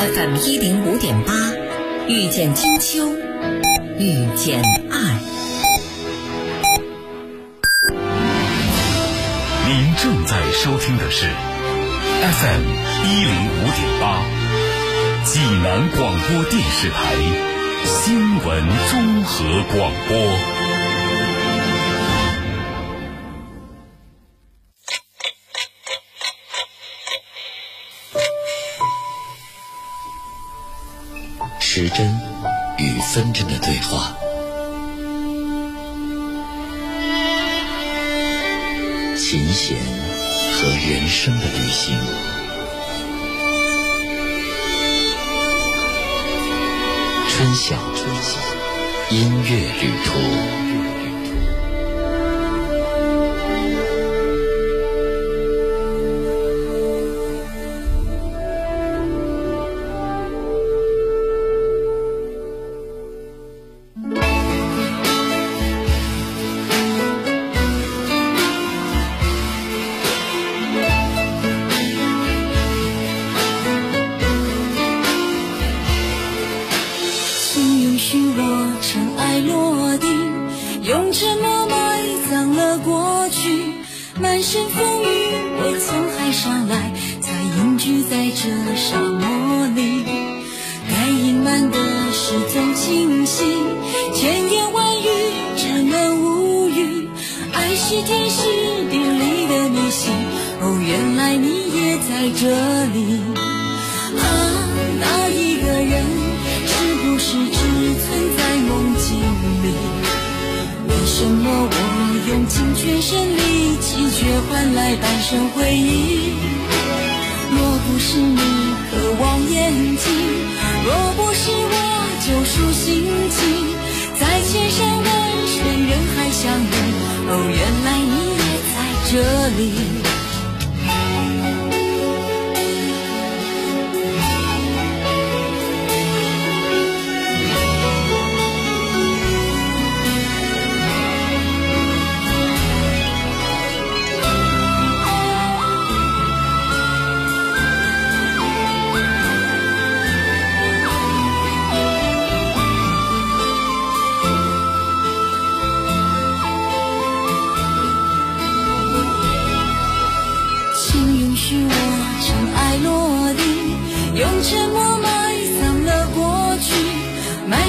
fm 一零五点八遇见金秋遇见爱。您正在收听的是 fm 一零五点八济南广播电视台新闻综合广播。真与分针的对话，琴弦和人生的旅行。春晓，春晓，音乐旅途。怎么我用尽全身力气，却换来半生回忆？若不是你渴望眼睛，若不是我救赎心情，在千山万水人海相遇，哦，原来你也在这里。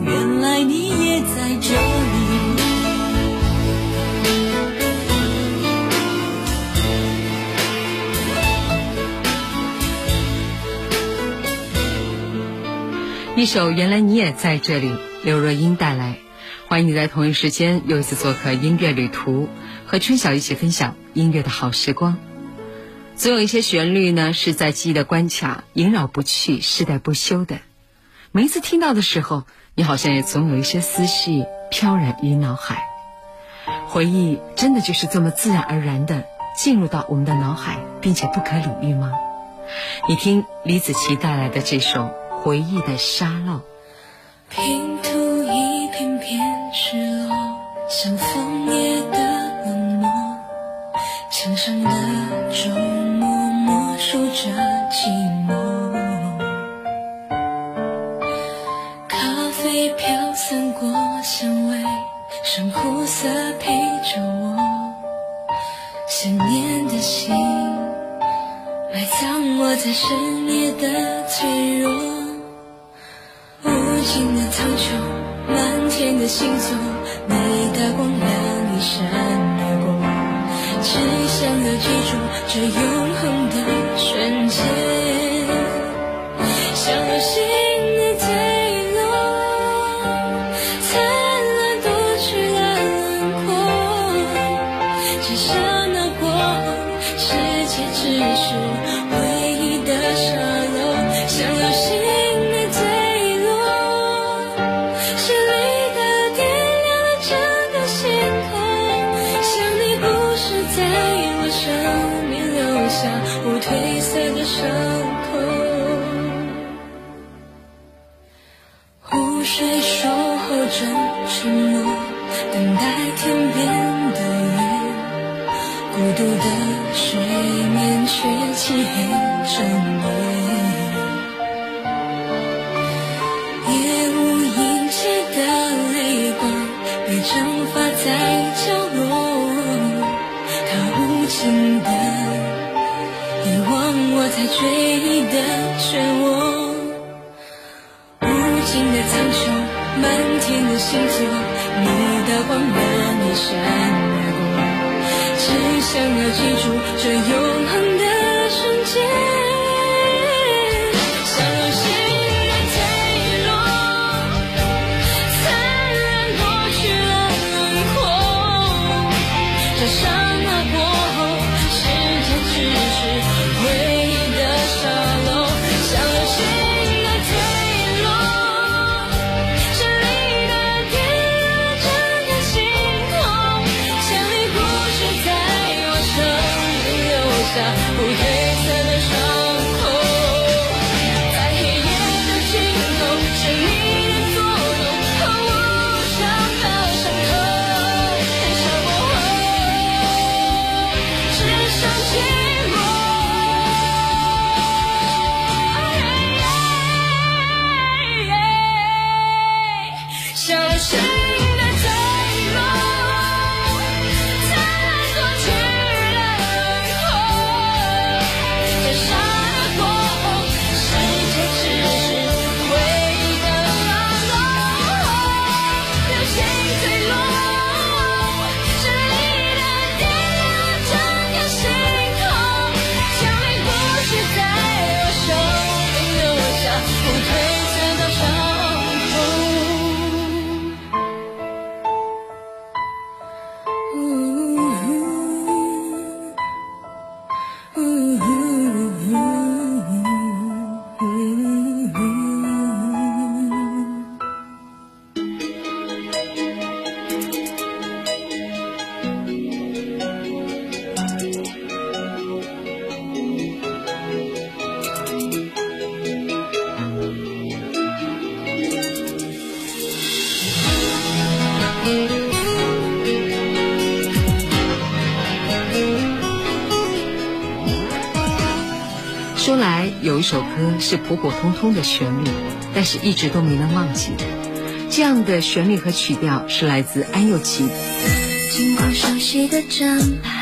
原来你也在这里一首原来你也在这里刘若英带来欢迎你在同一时间又一次做客音乐旅途和春晓一起分享音乐的好时光。总有一些旋律呢是在记忆的关卡萦绕不去世代不休的。每一次听到的时候你好像也总有一些思绪飘然于脑海。回忆真的就是这么自然而然的进入到我们的脑海并且不可理喻吗？你听李子柒带来的这首回忆的沙漏。听着在深夜的脆弱无尽的苍穹满天的星座你的光亮一闪而过只想要记住这永恒真的遗忘我，在追忆的漩涡，无尽的苍穹，满天的星座，你的光，我你闪而过，只想要记住这永恒的。这首歌是普普通通的旋律，但是一直都没能忘记。这样的旋律和曲调是来自安又琪。经过熟悉的站牌。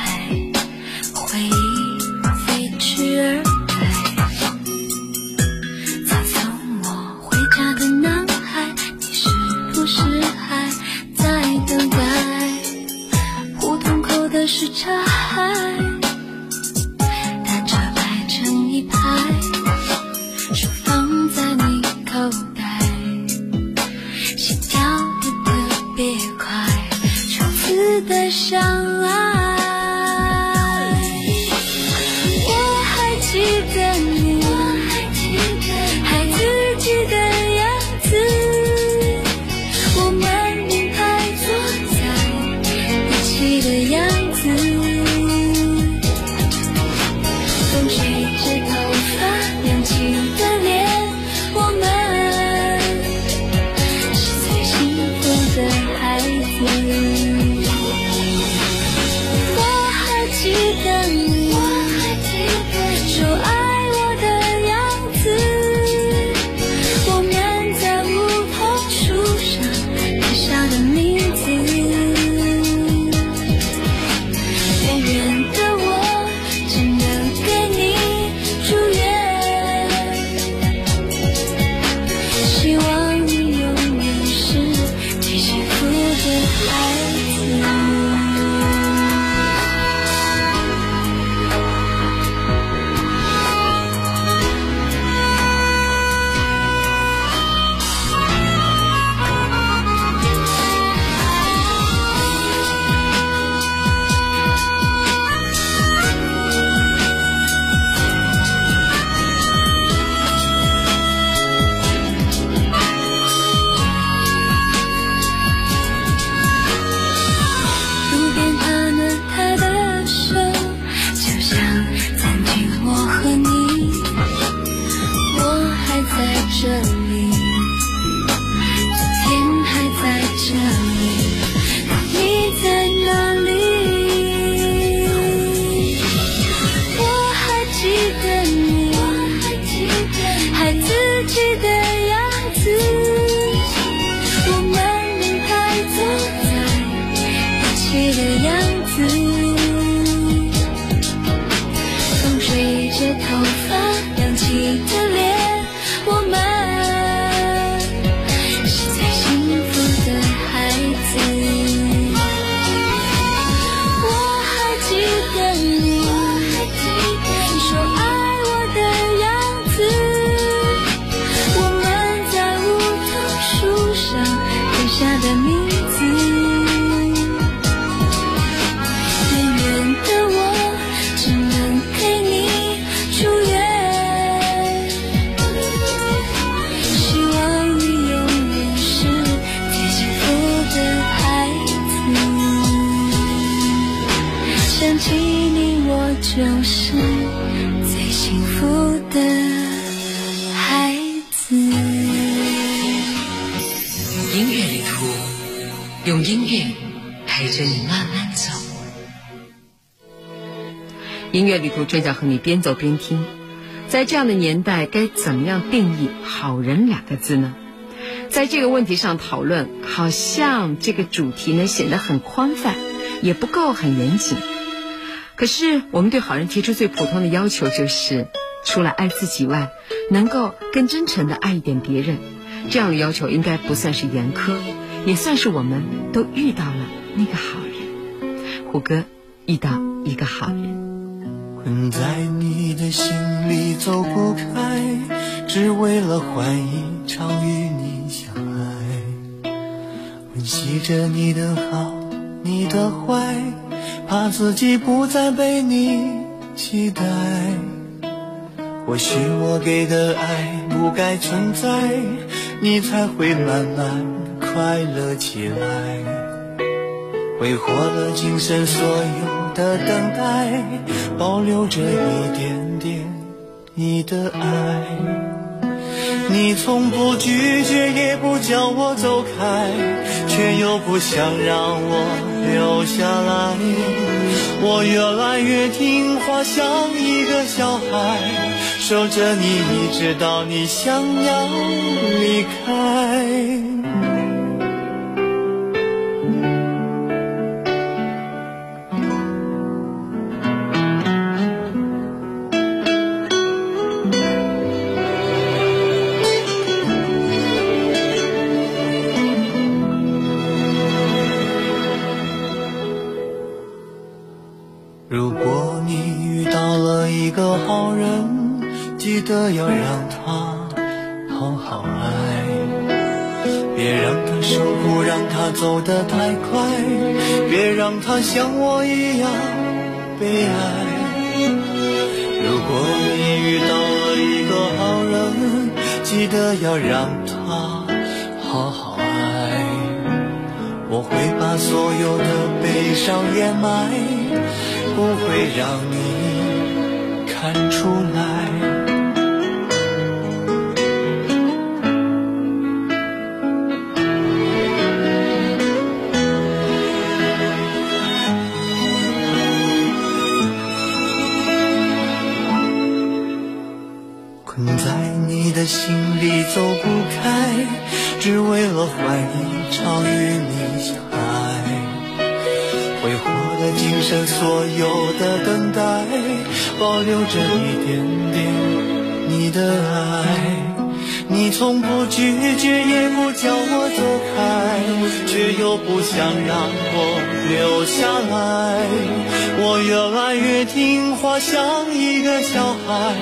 音乐陪着你慢慢走。音乐旅途正在和你边走边听。在这样的年代，该怎么样定义“好人”两个字呢？在这个问题上讨论，好像这个主题呢显得很宽泛，也不够很严谨。可是，我们对好人提出最普通的要求就是，除了爱自己外，能够更真诚的爱一点别人。这样的要求应该不算是严苛，也算是我们都遇到了那个好人。虎哥遇到一个好人。困在你的心里走不开，只为了换一场与你相爱。温习着你的好，你的坏，怕自己不再被你期待。或许我给的爱不该存在，你才会慢慢快乐起来。挥霍了今生所有的等待，保留着一点点你的爱。你从不拒绝，也不叫我走开，却又不想让我留下来。我越来越听话，像一个小孩，守着你，一直到你想要离开。只为了换一场与你相爱。挥霍了今生所有的等待，保留着一点点你的爱。你从不拒绝，也不叫我走开，却又不想让我留下来。我越来越听话，像一个小孩，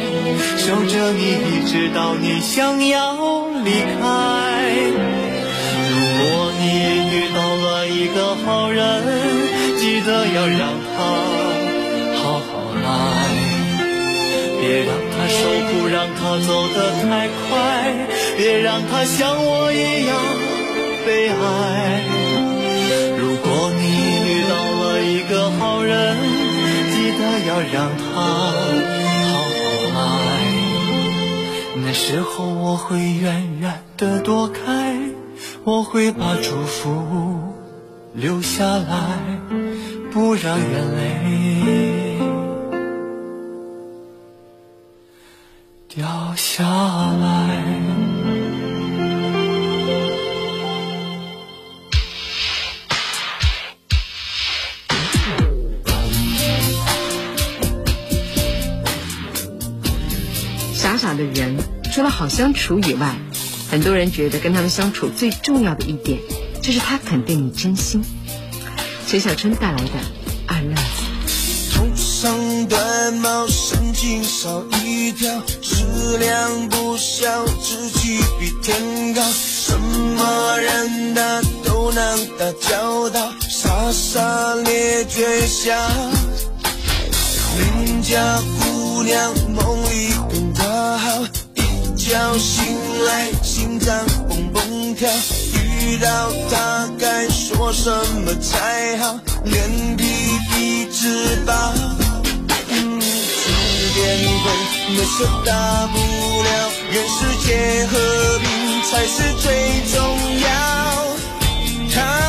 守着你，一直到你想要离开。好人，记得要让他好好爱。别让他受苦，让他走得太快，别让他像我一样悲哀。如果你遇到了一个好人，记得要让他好好爱。那时候我会远远的躲开，我会把祝福留下来不让眼泪掉下来。傻傻的人除了好相处以外很多人觉得跟他们相处最重要的一点就是他肯定你真心。陈小春带来的《二愣子》。头上短毛，神经少一条，食量不小，志气比天高。什么人他都能打交道，傻傻咧嘴笑。邻家姑娘梦里跟他好，一觉醒来心脏蹦蹦跳，遇到他该说什么才好？脸皮一直薄，嗯，吃点亏没事大不了，人世间和平才是最重要。他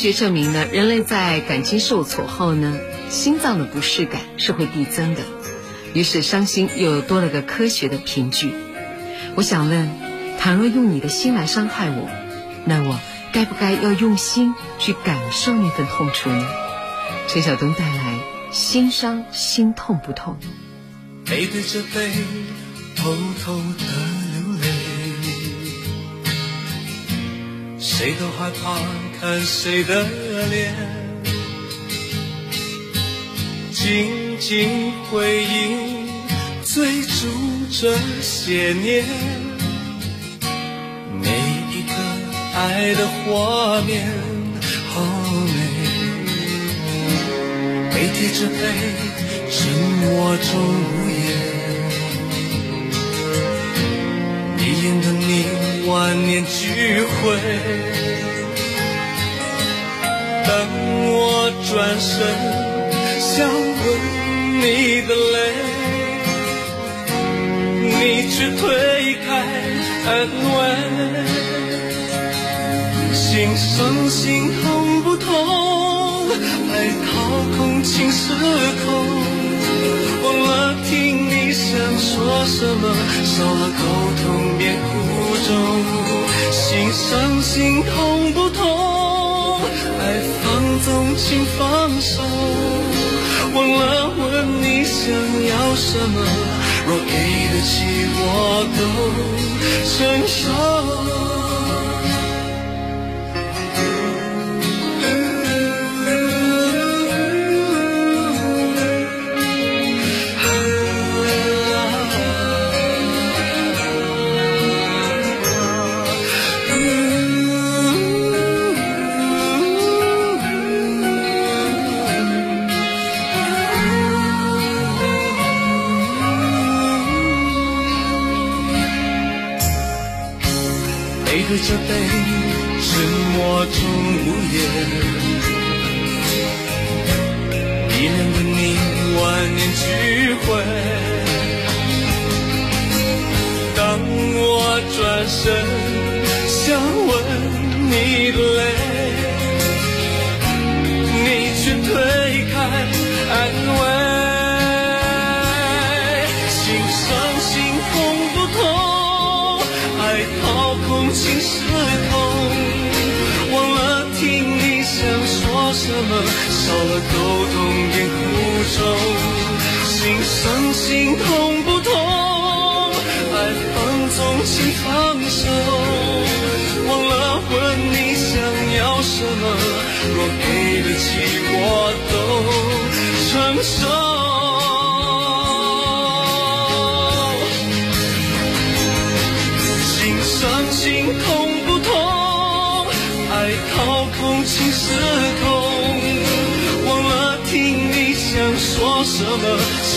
学证明呢，人类在感情受挫后呢，心脏的不适感是会递增的，于是伤心又多了个科学的凭据。我想问，倘若用你的心来伤害我，那我该不该要用心去感受那份痛楚呢？陈晓东带来《心伤心痛不痛》。背对着背，偷偷的流泪。谁都害怕看谁的脸，静静回忆追逐这些年，每一个爱的画面好美。背贴着背，沉默中无言。迷恋的你，万念俱灰。当我转身想吻你的泪，你却推开安慰。心伤心痛不痛？爱掏空情失控，忘了听你想说什么，少了沟通变苦衷，心伤心痛不痛？爱放纵请放手，忘了问你想要什么，若给得起我都承受。背对着背，沉默中无言。一年的你，万年聚会。当我转身想吻你的泪，你却推开心失控，忘了听你想说什么，少了沟通也苦衷。心伤心痛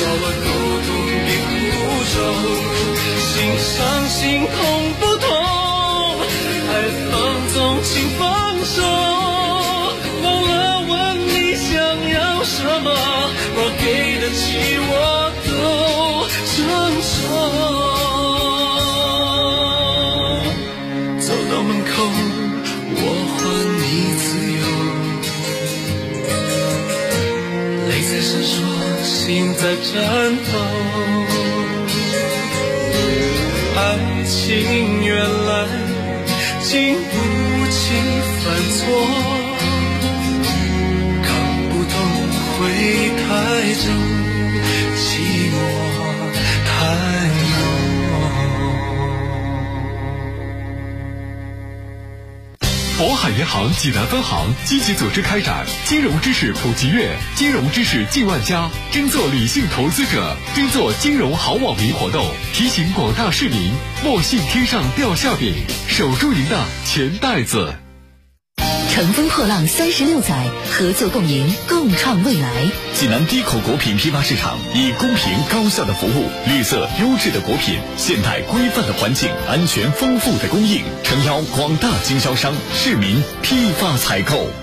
少了孤独并不愁，心伤心痛。在颤抖。爱情原来经不起犯错，看不透会太重，海银行济南分行积极组织开展金融知识普及月、金融知识进万家，争做理性投资者，争做金融好网民活动，提醒广大市民莫信天上掉馅饼，守住您的钱袋子。乘风破浪三十六载，合作共赢，共创未来。济南低口果品批发市场以公平高效的服务、绿色优质的果品、现代规范的环境、安全丰富的供应，诚邀广大经销商、市民批发采购。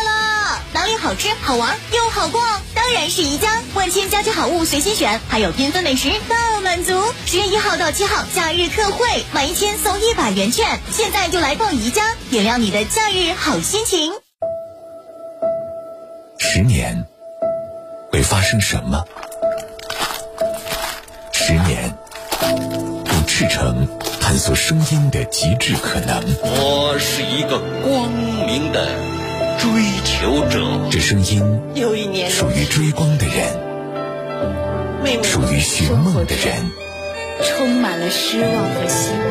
好吃好玩又好逛？当然是宜家，万千家居好物随心选，还有缤纷美食大满足。十月一号到七号假日特惠，满一千送一百元券，现在就来逛宜家，点亮你的假日好心情。十年会发生什么？十年，用赤诚探索声音的极致可能。我是一个光明的追求者。这声音又一年属于追光的人，属于寻梦的人。充满了失望和希望。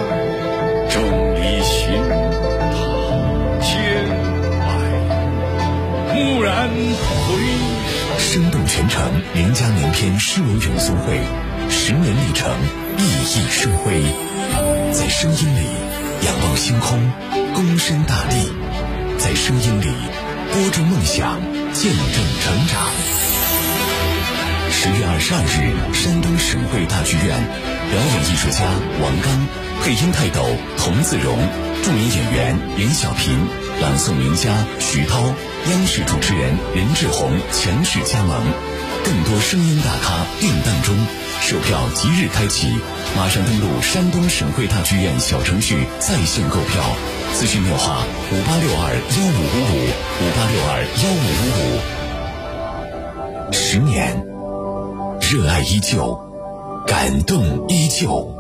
众里寻他千百，蓦然回生动全城名家名篇诗文咏诵会，十年历程，熠熠生辉。在声音里仰望星空，躬身大地；在声音里播种梦想，见证成长。十月二十二日，山东省会大剧院，表演艺术家王刚，配音泰斗童自荣，著名演员严小平，朗诵名家徐涛，央视主持人任志宏强势加盟，更多声音大咖定档中，售票即日开启，马上登录山东省会大剧院小程序在线购票，咨询电话五八六二幺五五五五八六二幺五五五。十年。热爱依旧，感动依旧。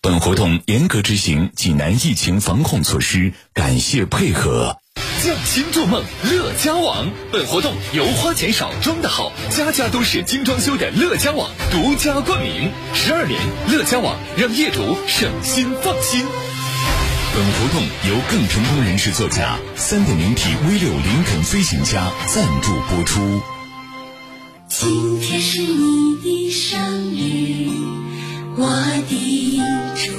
本活动严格执行济南疫情防控措施，感谢配合。匠心筑梦，乐家网。本活动由花钱少装的好，家家都是精装修的乐家网独家冠名。十二年，乐家网让业主省心放心。本活动由更成功人士作家三点零 T V 六林肯飞行家赞助播出。今天是你的生日，我的中